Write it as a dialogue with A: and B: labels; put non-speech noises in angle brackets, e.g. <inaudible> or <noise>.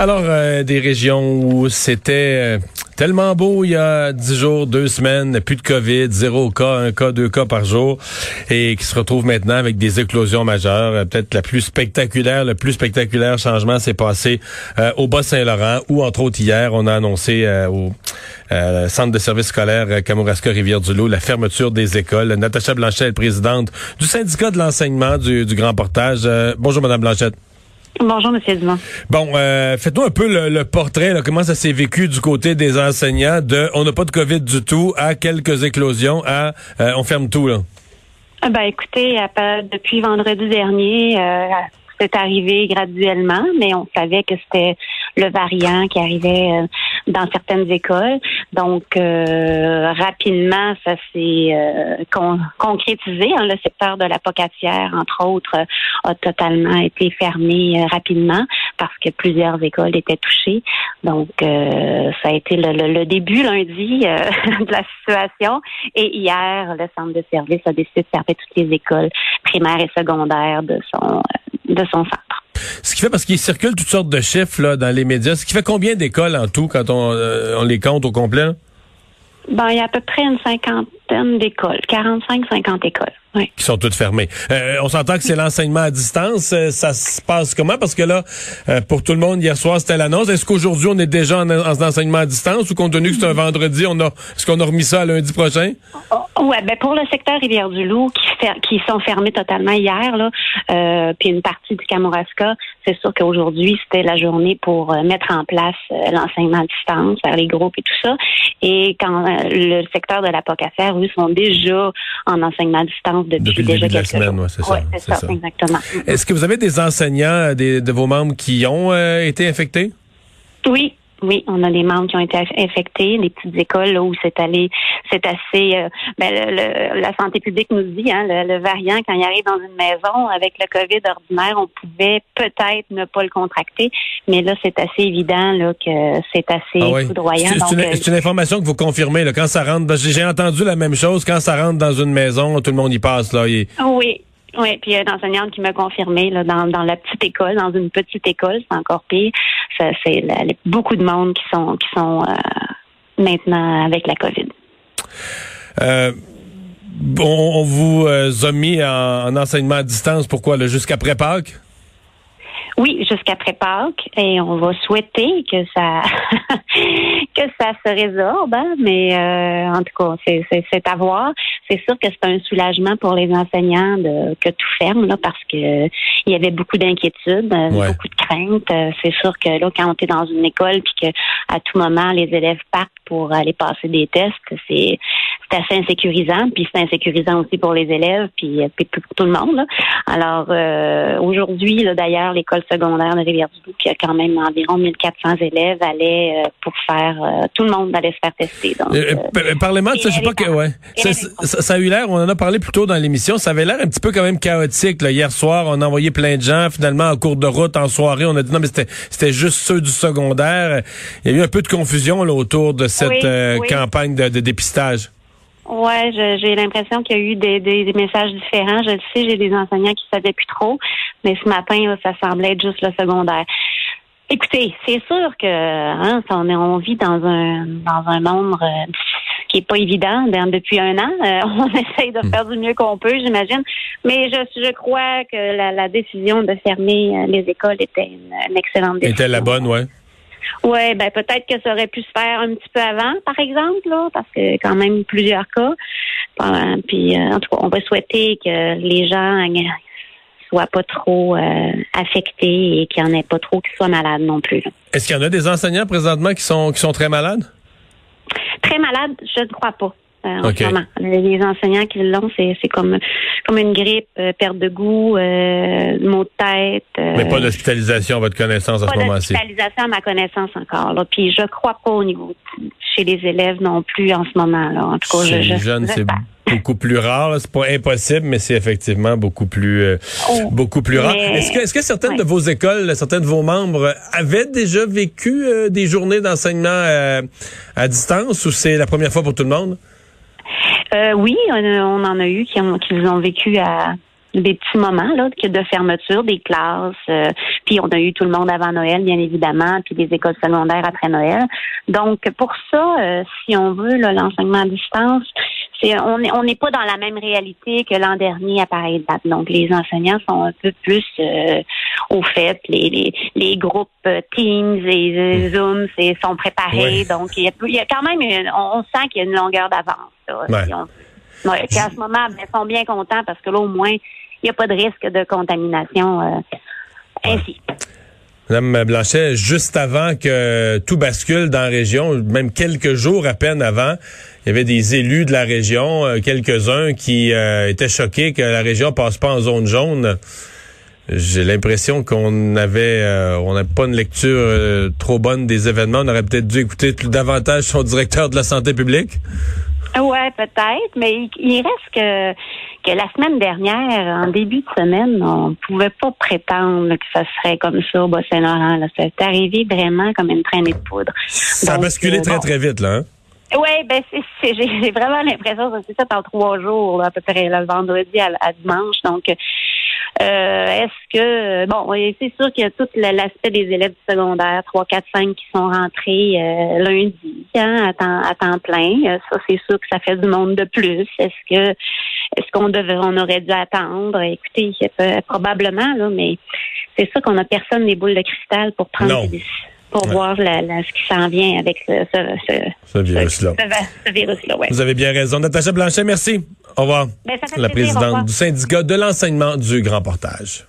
A: Alors, euh, des régions où c'était euh, tellement beau il y a dix jours, deux semaines, plus de COVID, zéro cas, un cas, deux cas par jour, et qui se retrouvent maintenant avec des éclosions majeures. Euh, Peut-être la plus spectaculaire, le plus spectaculaire changement s'est passé euh, au Bas-Saint-Laurent, où entre autres hier, on a annoncé euh, au centre de services scolaires Kamouraska-Rivière-du-Loup la fermeture des écoles. Natacha Blanchet est présidente du syndicat de l'enseignement du, du Grand Portage. bonjour, Madame Blanchette.
B: Bonjour, M. Dumont.
A: Bon, euh, faites-nous un peu le, le portrait, là, comment ça s'est vécu du côté des enseignants de on n'a pas de COVID du tout à quelques éclosions à euh, on ferme tout là.
B: Ben écoutez, depuis vendredi dernier, euh, c'est arrivé graduellement, mais on savait que c'était le variant qui arrivait dans certaines écoles. Donc, euh, rapidement, ça s'est euh, concrétisé. Hein. Le secteur de la pocatière, entre autres, a totalement été fermé rapidement parce que plusieurs écoles étaient touchées. Donc, ça a été le, début lundi <laughs> de la situation. Et hier, le centre de service a décidé de fermer toutes les écoles primaires et secondaires de son de son centre.
A: Ce qui fait, parce qu'il circule toutes sortes de chiffres là, dans les médias, ce qui fait combien d'écoles en tout quand on, euh, on les compte au complet?
B: Ben, il y a à peu près une cinquantaine d'écoles, 45-50 écoles. Oui.
A: Qui sont toutes fermées. Euh, on s'entend que c'est l'enseignement à distance. Euh, ça se passe comment? Parce que là, euh, pour tout le monde, hier soir, c'était l'annonce. Est-ce qu'aujourd'hui, on est déjà en, enseignement à distance ou compte tenu que c'est un vendredi, on a, est-ce qu'on a remis ça à lundi prochain?
B: Oh, ouais, ben pour le secteur Rivière-du-Loup, qui, qui sont fermés totalement hier, là, puis une partie du Kamouraska, c'est sûr qu'aujourd'hui, c'était la journée pour mettre en place l'enseignement à distance, faire les groupes et tout ça. Et quand le secteur de la Pocafère, eux, sont déjà en enseignement à distance depuis,
A: déjà
B: quelques
A: semaines, ouais, c'est
B: ça. c'est ça, exactement.
A: Est-ce que vous avez des enseignants, des, de vos membres qui ont euh, été infectés?
B: Oui, oui, on a des membres qui ont été infectés, des petites écoles là, où c'est allé, c'est assez. Euh, ben, le, la santé publique nous dit, hein, le, variant quand il arrive dans une maison avec le Covid ordinaire, on pouvait peut-être ne pas le contracter, mais là c'est assez évident là que c'est assez
A: ah
B: foudroyant.
A: C'est une, une, information que vous confirmez là, quand ça rentre. J'ai entendu la même chose quand ça rentre dans une maison, tout le monde y passe là.
B: Oui. Oui, puis il y a une enseignante qui m'a confirmé là, dans, dans la petite école, dans une petite école, c'est encore pire. C'est beaucoup de monde qui sont qui sont euh, maintenant avec la COVID.
A: Euh, on, vous euh, a mis en, enseignement à distance, pourquoi, jusqu'après Pâques?
B: Oui, jusqu'après Pâques, et on va souhaiter que ça <laughs> que ça se résorbe, hein, mais euh, en tout cas, c'est à voir. C'est sûr que c'est un soulagement pour les enseignants de que tout ferme là, parce que il y avait beaucoup d'inquiétudes, euh, beaucoup de craintes. Euh, c'est sûr que là, quand on est dans une école puis que à tout moment les élèves partent pour aller passer des tests, c'est assez insécurisant, puis c'est insécurisant aussi pour les élèves, puis, puis pour tout le monde. Là. Alors aujourd'hui, d'ailleurs, l'école secondaire de Rivière-du-Loup, qui a quand même environ 1400 élèves, allait pour faire tout le monde allait se faire tester. Euh,
A: Parlement, je sais pas que ouais. Ça, a eu l'air, on en a parlé plus tôt dans l'émission, ça avait l'air un petit peu quand même chaotique. Là. Hier soir, on a envoyé plein de gens. Finalement, en cours de route, en soirée, on a dit non, mais c'était juste ceux du secondaire. Il y a eu un peu de confusion là, autour de cette euh, campagne de, de dépistage.
B: Ouais, j'ai l'impression qu'il y a eu des, des, messages différents. Je le sais, j'ai des enseignants qui savaient plus trop, mais ce matin, ça semblait être juste le secondaire. Écoutez, c'est sûr que hein, on, on vit dans un dans un monde euh, qui est pas évident depuis un an. Euh, <laughs> on essaye de hmm. faire du mieux qu'on peut, j'imagine. Mais je, je crois que la, la décision de fermer euh, les écoles était une, excellente décision.
A: Était la bonne, ouais.
B: Oui, ben peut-être que ça aurait pu se faire un petit peu avant, par exemple, là, parce que quand même plusieurs cas. Puis en tout cas, on va souhaiter que les gens soit pas trop euh, affectés et qu'il n'y en ait pas trop qui soient malades non plus.
A: Est-ce qu'il y en a des enseignants présentement qui sont qui sont très malades?
B: Très malades, je ne crois pas. Euh, Les enseignants qui l'ont, c'est, comme comme une grippe, euh, perte de goût, euh, maux de tête.
A: Mais pas d'hospitalisation à votre connaissance à ce moment-ci.
B: Pas d'hospitalisation à ma connaissance encore. Là. Puis je crois pas au niveau chez les élèves non plus en ce moment. Là. En tout cas,
A: chez les jeunes, c'est beaucoup plus rare. C'est pas impossible, mais c'est effectivement beaucoup plus euh, oh. beaucoup plus rare. Est-ce que, est-ce que certaines de vos écoles, certains de vos membres avaient déjà vécu euh, des journées d'enseignement euh, à distance ou c'est la première fois pour tout le monde?
B: Euh, oui, on, on en a eu qui ont qui ont vécu à des petits moments là de fermeture des classes. euh, puis on a eu tout le monde avant Noël, bien évidemment, puis des écoles secondaires après Noël. Donc pour ça, euh, si on veut l'enseignement à distance, c'est on n'est on pas dans la même réalité que l'an dernier à pareille date. Donc les enseignants sont un peu plus euh, au fait, les, les, les groupes euh, Teams et euh, Zoom c'est sont préparés.
A: Oui.
B: Donc il y, a, il y a quand même une- on, sent qu'il y a une longueur d'avance.
A: Ouais.
B: Si on- Ouais, puis en ce moment, ben, ils sont bien contents parce que là, au moins, il n'y a pas de risque de contamination euh, ainsi.
A: Madame Blanchet, juste avant que tout bascule dans la région, même quelques jours à peine avant, il y avait des élus de la région, quelques-uns qui euh, étaient choqués que la région passe pas en zone jaune. J'ai l'impression qu'on avait, euh, on n'a pas une lecture euh, trop bonne des événements. On aurait peut-être dû écouter plus davantage son directeur de la santé publique.
B: Ouais, peut-être, mais il, il reste que, que la semaine dernière, en début de semaine, on pouvait pas prétendre que ça serait comme ça au Bas-Saint-Laurent. C'est arrivé vraiment comme une traînée de poudre.
A: Ça a basculé
B: euh,
A: très
B: bon.
A: très vite là. Hein?
B: Oui, ben c'est, j'ai, j'ai vraiment l'impression que c'est ça en trois jours, là, à peu près, là, le vendredi à, à dimanche. Donc, euh, est-ce que bon, c'est sûr qu'il y a tout l'aspect des élèves du secondaire, 3, 4, 5 qui sont rentrés euh, lundi hein, à, temps, à temps plein. Euh, Ça, c'est sûr que ça fait du monde de plus. Est-ce que est-ce qu'on devrait on aurait dû attendre? Écoutez, probablement, là, mais c'est ça qu'on a personne des boules de cristal pour prendre
A: Non.
B: des décisions, pour
A: Ouais.
B: voir la, la- ce qui s'en vient avec ce, ce, ce,
A: virus-là.
B: ce, ouais.
A: Vous avez bien raison. Natacha Blanchet, merci. Au revoir.
B: Ben,
A: La
B: plaisir, au revoir.
A: présidente du syndicat de l'enseignement du Grand Portage.